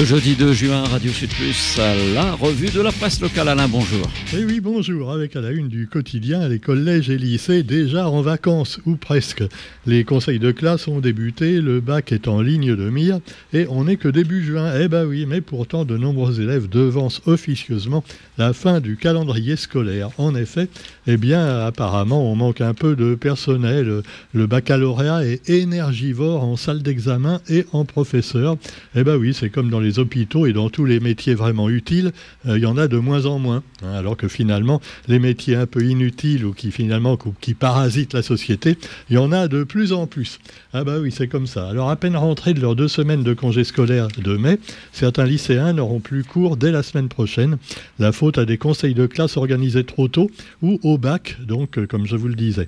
Le jeudi 2 juin, Radio Sud Plus, la revue de la presse locale. Alain, bonjour. Eh oui, bonjour. Avec à la une du quotidien, les collèges et lycées déjà en vacances, ou presque. Les conseils de classe ont débuté, le bac est en ligne de mire, et on n'est que début juin. Eh ben oui, mais pourtant, de nombreux élèves devancent officieusement la fin du calendrier scolaire. En effet, eh bien, apparemment, on manque un peu de personnel. Le baccalauréat est énergivore en salle d'examen et en professeur. Eh ben oui, c'est comme dans les hôpitaux et dans tous les métiers vraiment utiles, euh, il y en a de moins en moins. Hein, alors que finalement, les métiers un peu inutiles ou qui finalement qui parasitent la société, il y en a de plus en plus. Ah bah oui, c'est comme ça. Alors à peine rentrés de leurs deux semaines de congé scolaire de mai, certains lycéens n'auront plus cours dès la semaine prochaine. La faute à des conseils de classe organisés trop tôt ou au bac, donc euh, comme je vous le disais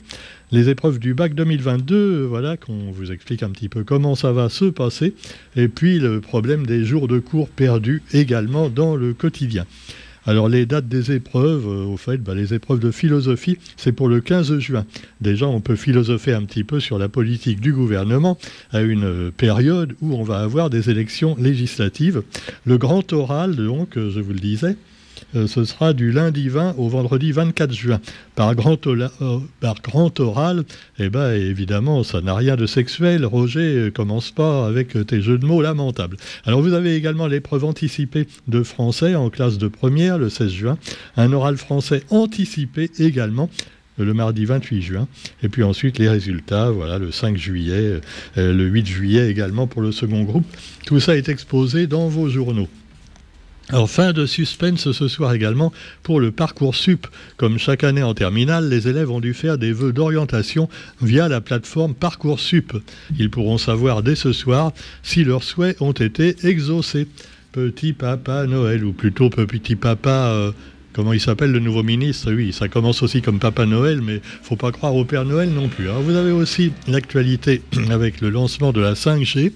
les épreuves du bac 2022, voilà, qu'on vous explique un petit peu comment ça va se passer, et puis le problème des jours de cours perdus également dans le quotidien. Alors les dates des épreuves, euh, au fait, bah, les épreuves de philosophie, c'est pour le 15 juin. Déjà, on peut philosopher un petit peu sur la politique du gouvernement à une euh, période où on va avoir des élections législatives. Le grand oral, donc, euh, je vous le disais, euh, ce sera du lundi 20 au vendredi 24 juin. Par grand, euh, par grand oral, eh ben, évidemment, ça n'a rien de sexuel. Roger, euh, commence pas avec tes jeux de mots lamentables. Alors, vous avez également l'épreuve anticipée de français en classe de première le 16 juin. Un oral français anticipé également le mardi 28 juin. Et puis ensuite, les résultats, voilà, le 5 juillet, le 8 juillet également pour le second groupe. Tout ça est exposé dans vos journaux. Alors, fin de suspense ce soir également pour le parcours sup. Comme chaque année en terminale, les élèves ont dû faire des vœux d'orientation via la plateforme Parcoursup. Ils pourront savoir dès ce soir si leurs souhaits ont été exaucés. Petit papa Noël, ou plutôt petit papa... Euh, comment il s'appelle le nouveau ministre? Oui, ça commence aussi comme Papa Noël, mais faut pas croire au Père Noël non plus. Alors vous avez aussi l'actualité avec le lancement de la 5G.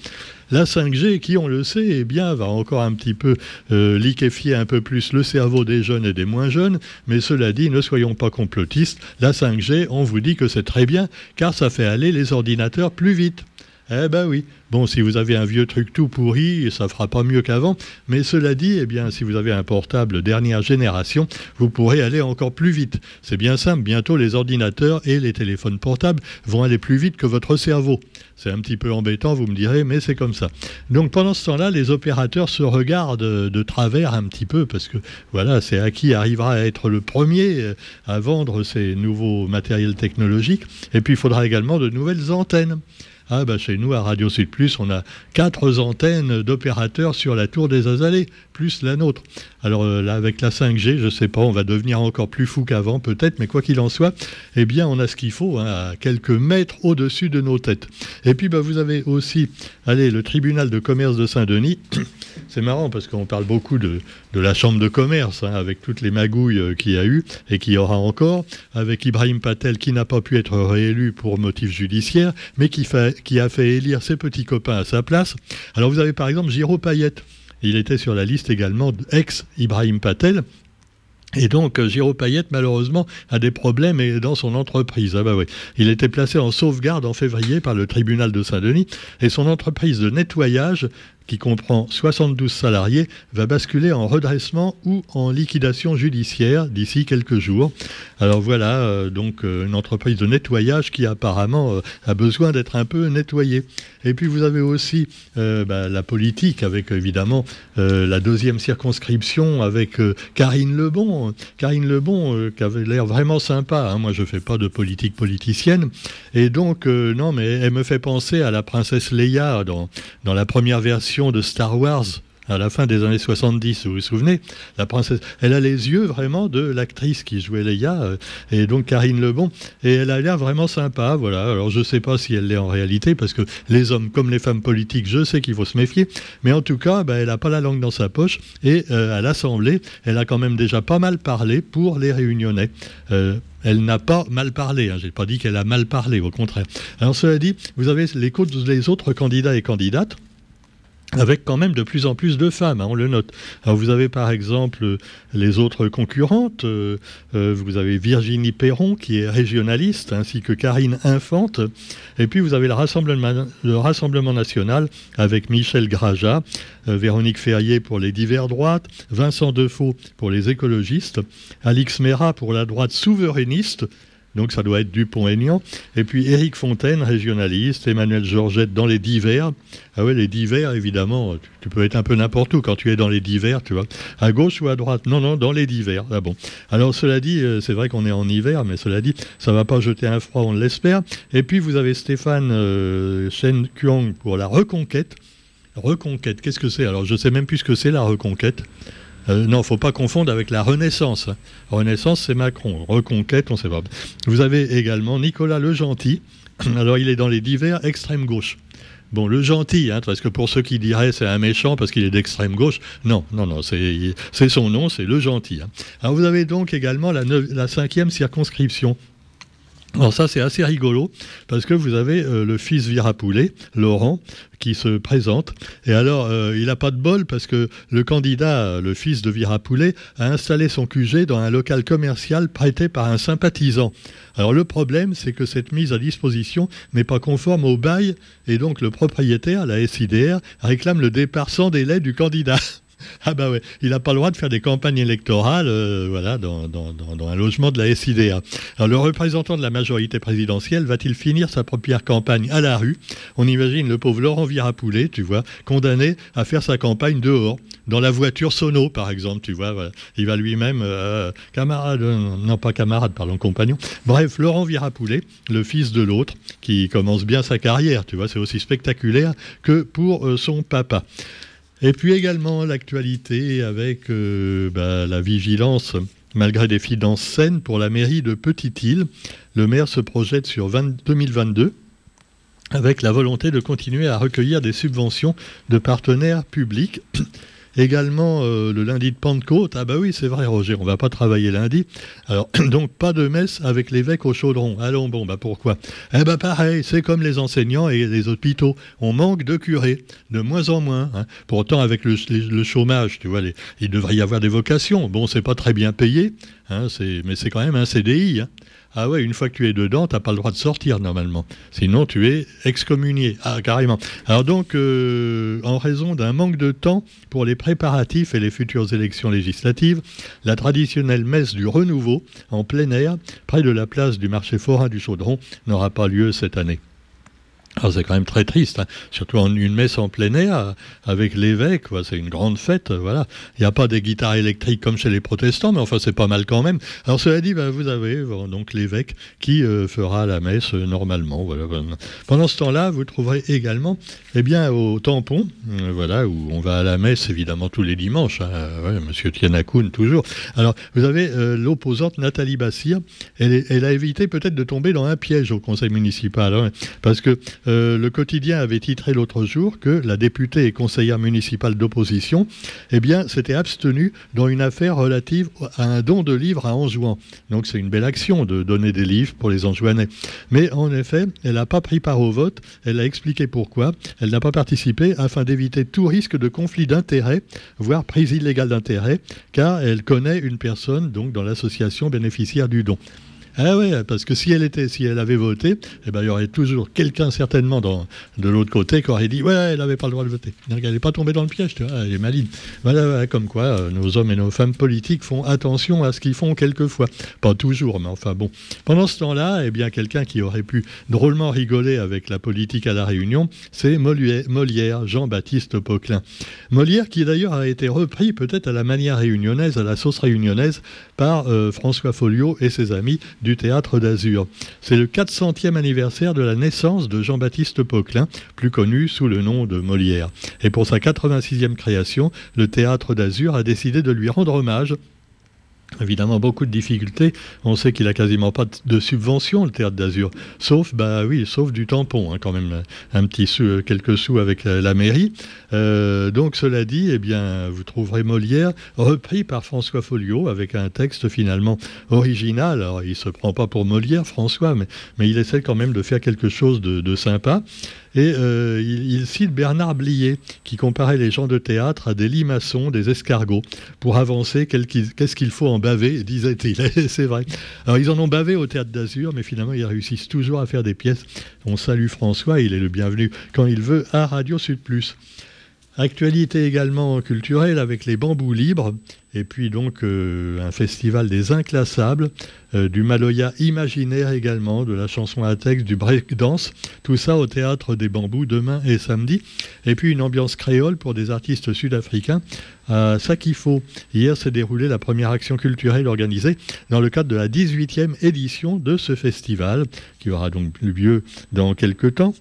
La 5G, qui on le sait, eh bien, va encore un petit peu euh, liquéfier un peu plus le cerveau des jeunes et des moins jeunes. Mais cela dit, ne soyons pas complotistes. La 5G, on vous dit que c'est très bien, car ça fait aller les ordinateurs plus vite. Eh ben oui. Bon, si vous avez un vieux truc tout pourri, ça fera pas mieux qu'avant. Mais cela dit, eh bien, si vous avez un portable dernière génération, vous pourrez aller encore plus vite. C'est bien simple. Bientôt, les ordinateurs et les téléphones portables vont aller plus vite que votre cerveau. C'est un petit peu embêtant, vous me direz, mais c'est comme ça. Donc, pendant ce temps-là, les opérateurs se regardent de travers un petit peu parce que, voilà, c'est à qui arrivera à être le premier euh, à vendre ces nouveaux matériels technologiques. Et puis, il faudra également de nouvelles antennes. Ah bah chez nous à Radio Sud Plus, on a quatre antennes d'opérateurs sur la tour des Azalées, plus la nôtre. Alors euh, là avec la 5G, je sais pas, on va devenir encore plus fou qu'avant peut-être, mais quoi qu'il en soit, eh bien on a ce qu'il faut, hein, à quelques mètres au-dessus de nos têtes. Et puis bah, vous avez aussi, allez, le tribunal de commerce de Saint-Denis. C'est marrant parce qu'on parle beaucoup de, la chambre de commerce, hein, avec toutes les magouilles euh, qu'il y a eu et qu'il y aura encore, avec Ibrahim Patel qui n'a pas pu être réélu pour motif judiciaire, mais qui, qui a fait élire ses petits copains à sa place. Alors vous avez par exemple Giro Payette. Il était sur la liste également ex-Ibrahim Patel, et donc, Giro Payette, malheureusement, a des problèmes dans son entreprise. Ah bah oui. Il était placé en sauvegarde en février par le tribunal de Saint-Denis et son entreprise de nettoyage qui comprend 72 salariés, va basculer en redressement ou en liquidation judiciaire d'ici quelques jours. Alors voilà, euh, donc euh, une entreprise de nettoyage qui apparemment euh, a besoin d'être un peu nettoyée. Et puis vous avez aussi bah, la politique avec évidemment la deuxième circonscription avec Karine Lebon. Karine Lebon qui avait l'air vraiment sympa. Hein. Moi je fais pas de politique politicienne. Et donc non mais elle me fait penser à la princesse Leia dans, dans la première version de Star Wars à la fin des années 70, vous vous souvenez, la princesse, elle a les yeux vraiment de l'actrice qui jouait Leia, euh, et donc Karine Lebon, et elle a l'air vraiment sympa, voilà. Alors je ne sais pas si elle l'est en réalité, parce que les hommes comme les femmes politiques, je sais qu'il faut se méfier, mais en tout cas, bah, elle n'a pas la langue dans sa poche, et euh, à l'Assemblée, elle a quand même déjà pas mal parlé pour les réunionnais. Euh, elle n'a pas mal parlé. Hein. Je n'ai pas dit qu'elle a mal parlé, au contraire. Alors, cela dit, vous avez les, les autres candidats et candidates avec quand même de plus en plus de femmes, hein, on le note. Alors vous avez par exemple les autres concurrentes, euh, euh, vous avez Virginie Perron qui est régionaliste, ainsi que Karine Infante, et puis vous avez le Rassemblement, le Rassemblement national avec Michel Graja, euh, Véronique Ferrier pour les divers droites, Vincent Defoe pour les écologistes, Alix Mera pour la droite souverainiste, donc ça doit être Dupont-Aignan. Et puis Éric Fontaine, régionaliste, Emmanuel Georgette dans les divers. Ah ouais, les divers, évidemment, tu, peux être un peu n'importe où quand tu es dans les divers, tu vois. À gauche ou à droite? Non, non, dans les divers. Ah bon. Alors cela dit, euh, c'est vrai qu'on est en hiver, mais cela dit, ça va pas jeter un froid, on l'espère. Et puis vous avez Stéphane euh, Shen Kuang pour la reconquête. Reconquête, qu'est-ce que c'est? Alors je sais même plus ce que c'est la reconquête. Euh, non, faut pas confondre avec la Renaissance. Renaissance, c'est Macron. Reconquête, on ne sait pas. Vous avez également Nicolas Le Gentil. Alors, il est dans les divers extrême gauche. Bon, le gentil, hein, parce que pour ceux qui diraient c'est un méchant parce qu'il est d'extrême gauche, non, non, non, c'est son nom, c'est le gentil. Hein. Alors vous avez donc également la, la cinquième circonscription alors ça c'est assez rigolo parce que vous avez euh, le fils Virapoulet, Laurent, qui se présente. Et alors euh, il n'a pas de bol parce que le candidat, le fils de Virapoulet, a installé son QG dans un local commercial prêté par un sympathisant. Alors le problème c'est que cette mise à disposition n'est pas conforme au bail et donc le propriétaire, la SIDR, réclame le départ sans délai du candidat. Ah bah ouais, il n'a pas le droit de faire des campagnes électorales euh, voilà, dans, un logement de la SIDA. Alors le représentant de la majorité présidentielle va-t-il finir sa première campagne à la rue? On imagine le pauvre Laurent Virapoulet, tu vois, condamné à faire sa campagne dehors, dans la voiture sono par exemple, tu vois. Il va lui-même, euh, camarade, euh, non pas camarade, pardon, compagnon. Bref, Laurent Virapoulet, le fils de l'autre, qui commence bien sa carrière, tu vois, c'est aussi spectaculaire que pour son papa. Et puis également l'actualité avec euh, bah, la vigilance, malgré des finances saines pour la mairie de Petite-Île. Le maire se projette sur 2022 avec la volonté de continuer à recueillir des subventions de partenaires publics. Également euh, le lundi de Pentecôte. Ah bah oui, c'est vrai, Roger, on va pas travailler lundi. Alors donc pas de messe avec l'évêque au chaudron. Allons bon, bah pourquoi? Eh bah pareil, c'est comme les enseignants et les hôpitaux. On manque de curés, de moins en moins. Hein. Pourtant avec le, chômage, tu vois, il devrait y avoir des vocations. Bon, c'est pas très bien payé, hein, mais c'est quand même un CDI. Hein. Ah ouais, une fois que tu es dedans, tu n'as pas le droit de sortir normalement. Sinon, tu es excommunié. Ah, carrément. Alors donc, euh, en raison d'un manque de temps pour les préparatifs et les futures élections législatives, la traditionnelle messe du renouveau en plein air, près de la place du marché forain du Chaudron, n'aura pas lieu cette année. Alors c'est quand même très triste, hein. surtout une messe en plein air avec l'évêque, c'est une grande fête, voilà. Il n'y a pas des guitares électriques comme chez les protestants, mais enfin c'est pas mal quand même. Alors cela dit, ben, vous avez donc l'évêque qui euh, fera la messe euh, normalement. Voilà. Pendant ce temps-là, vous trouverez également, eh bien, au tampon, euh, voilà, où on va à la messe évidemment tous les dimanches. Hein, ouais, Monsieur Tianakoun toujours. Alors vous avez l'opposante Nathalie Bassir. Elle, elle, a évité peut-être de tomber dans un piège au conseil municipal, hein, parce que euh, le quotidien avait titré l'autre jour que la députée et conseillère municipale d'opposition eh s'était abstenue dans une affaire relative à un don de livres à Anjouan. Donc c'est une belle action de donner des livres pour les Anjouanais. Mais en effet, elle n'a pas pris part au vote, elle a expliqué pourquoi, elle n'a pas participé afin d'éviter tout risque de conflit d'intérêts, voire prise illégale d'intérêts, car elle connaît une personne donc dans l'association bénéficiaire du don. Ah ouais, parce que si elle était, si elle avait voté, eh ben, il y aurait toujours quelqu'un certainement dans, de l'autre côté qui aurait dit ouais, elle n'avait pas le droit de voter. elle n'est pas tombée dans le piège, tu vois, elle est maligne. Voilà, comme quoi euh, nos hommes et nos femmes politiques font attention à ce qu'ils font quelquefois. Pas toujours, mais enfin bon. Pendant ce temps-là, eh bien, quelqu'un qui aurait pu drôlement rigoler avec la politique à la Réunion, c'est Molière, Jean-Baptiste Poquelin. Molière qui d'ailleurs a été repris peut-être à la manière réunionnaise, à la sauce réunionnaise, par euh, François Folliot et ses amis du Théâtre d'Azur. C'est le 400e anniversaire de la naissance de Jean-Baptiste Poquelin, plus connu sous le nom de Molière. Et pour sa 86e création, le Théâtre d'Azur a décidé de lui rendre hommage évidemment beaucoup de difficultés. On sait qu'il a quasiment pas de subvention le théâtre d'Azur, sauf bah oui, sauf du tampon hein, quand même, un petit sou, euh, quelques sous avec la, mairie. Euh, donc cela dit, eh bien vous trouverez Molière repris par François Folliot avec un texte finalement original. Alors il se prend pas pour Molière, François, mais, il essaie quand même de faire quelque chose de sympa. Et euh, il, cite Bernard Blier, qui comparait les gens de théâtre à des limaçons, des escargots. Pour avancer, qu'est-ce qu'il faut en baver, disait-il. C'est vrai. Alors, ils en ont bavé au théâtre d'Azur, mais finalement, ils réussissent toujours à faire des pièces. On salue François, il est le bienvenu quand il veut à Radio Sud. Actualité également culturelle avec les bambous libres et puis donc euh, un festival des inclassables, euh, du Maloya imaginaire également, de la chanson à texte, du breakdance, tout ça au théâtre des bambous demain et samedi. Et puis une ambiance créole pour des artistes sud-africains à Sakifo. Hier s'est déroulée la première action culturelle organisée dans le cadre de la 18e édition de ce festival, qui aura donc lieu dans quelques temps.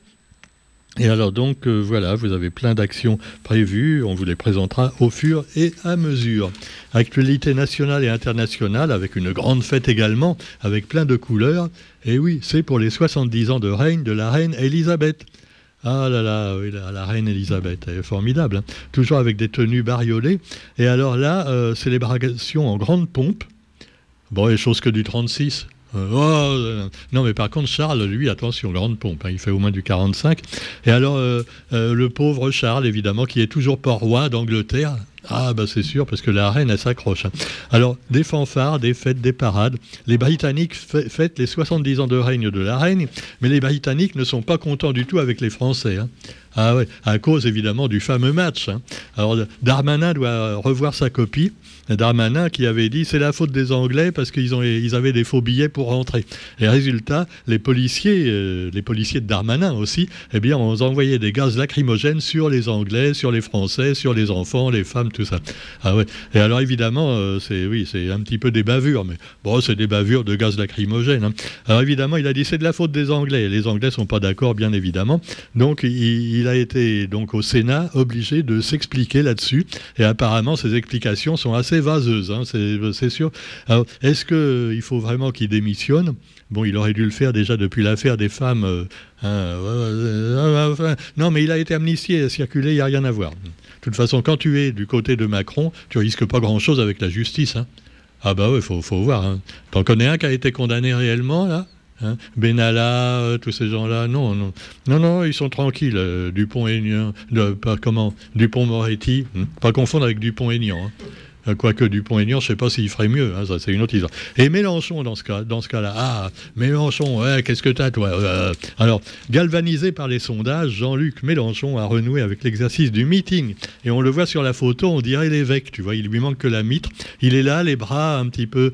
Et alors donc euh, voilà, vous avez plein d'actions prévues, on vous les présentera au fur et à mesure. Actualité nationale et internationale avec une grande fête également, avec plein de couleurs. Et oui, c'est pour les 70 ans de règne de la reine Elisabeth. Ah là là, la, reine Elisabeth, elle est formidable, hein. toujours avec des tenues bariolées. Et alors là, euh, célébration en grande pompe. Bon, les choses que du 36, euh, oh, non, mais par contre, Charles, lui, attention, grande pompe, hein, il fait au moins du 45. Et alors, euh, euh, le pauvre Charles, évidemment, qui est toujours pas roi d'Angleterre. Ah, bah c'est sûr, parce que la reine, elle s'accroche. Hein. Alors, des fanfares, des fêtes, des parades. Les Britanniques fêtent les 70 ans de règne de la reine, mais les Britanniques ne sont pas contents du tout avec les Français. Hein. Ah ouais, à cause évidemment du fameux match. Alors, Darmanin doit revoir sa copie. Darmanin qui avait dit c'est la faute des Anglais parce qu'ils ils avaient des faux billets pour rentrer. Et résultat, les policiers, euh, les policiers de Darmanin aussi, eh bien, ont envoyé des gaz lacrymogènes sur les Anglais, sur les Français, sur les enfants, les femmes, tout ça. Ah ouais. Et alors évidemment, euh, c'est oui, c'est un petit peu des bavures, mais bon, c'est des bavures de gaz lacrymogène. Hein. Alors évidemment, il a dit c'est de la faute des Anglais. Les Anglais sont pas d'accord, bien évidemment. Donc il, il a été donc au Sénat obligé de s'expliquer là-dessus. Et apparemment, ces explications sont assez vaseuse, hein, c'est sûr. Est-ce qu'il faut vraiment qu'il démissionne? Bon, il aurait dû le faire déjà depuis l'affaire des femmes. Euh, hein, non, mais il a été amnistié, circulé, il n'y a rien à voir. De toute façon, quand tu es du côté de Macron, tu risques pas grand-chose avec la justice. Hein. Ah bah oui, il faut, faut, voir. T'en connais un qui a été condamné réellement, là? Hein Benalla, euh, tous ces gens-là, non, non, non, non, ils sont tranquilles. Euh, Dupont-Aignan, pas comment, Dupont-Moretti, hein. pas confondre avec Dupont-Aignan. Hein. Euh, quoique Dupont-Aignan, je ne sais pas s'il ferait mieux, c'est une autre histoire. Et Mélenchon dans ce cas, dans ce cas-là, ah Mélenchon, qu'est-ce que t'as toi Alors galvanisé par les sondages, Jean-Luc Mélenchon a renoué avec l'exercice du meeting et on le voit sur la photo, on dirait l'évêque, tu vois, il lui manque que la mitre. Il est là, les bras un petit peu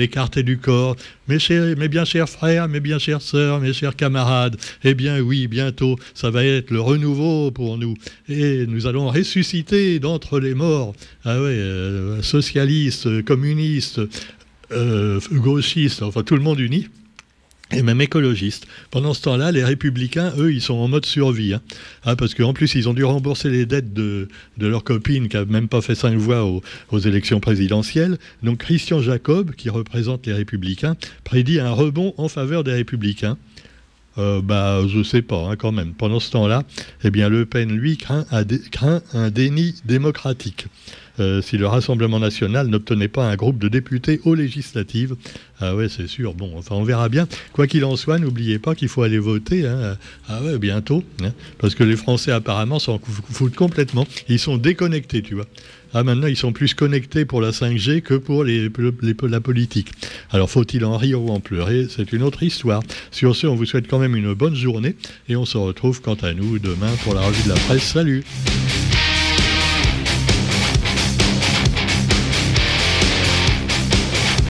écartés du corps. Mes, chers, bien chers frères, mes bien chères sœurs, mes chers camarades, eh bien oui, bientôt, ça va être le renouveau pour nous et nous allons ressusciter d'entre les morts. Ah. Euh, socialistes, communistes, euh, gauchistes, enfin tout le monde uni et même écologistes. Pendant ce temps-là, les républicains, eux, ils sont en mode survie. Hein. Ah, parce qu'en plus, ils ont dû rembourser les dettes de, de leur copine qui n'a même pas fait cinq voix aux, élections présidentielles. Donc Christian Jacob, qui représente les républicains, prédit un rebond en faveur des républicains. Euh, bah, je sais pas, hein, quand même. Pendant ce temps-là, eh bien, Le Pen, lui, craint un déni démocratique. Euh, si le Rassemblement national n'obtenait pas un groupe de députés aux législatives. Ah ouais, c'est sûr. Bon, enfin, on verra bien. Quoi qu'il en soit, n'oubliez pas qu'il faut aller voter. Hein. Ah ouais, bientôt. Hein. parce que les Français, apparemment, s'en foutent complètement. Ils sont déconnectés, tu vois. Ah, maintenant, ils sont plus connectés pour la 5G que pour la politique. Alors, faut-il en rire ou en pleurer? C'est une autre histoire. Sur ce, on vous souhaite quand même une bonne journée et on se retrouve quant à nous demain pour la revue de la presse. Salut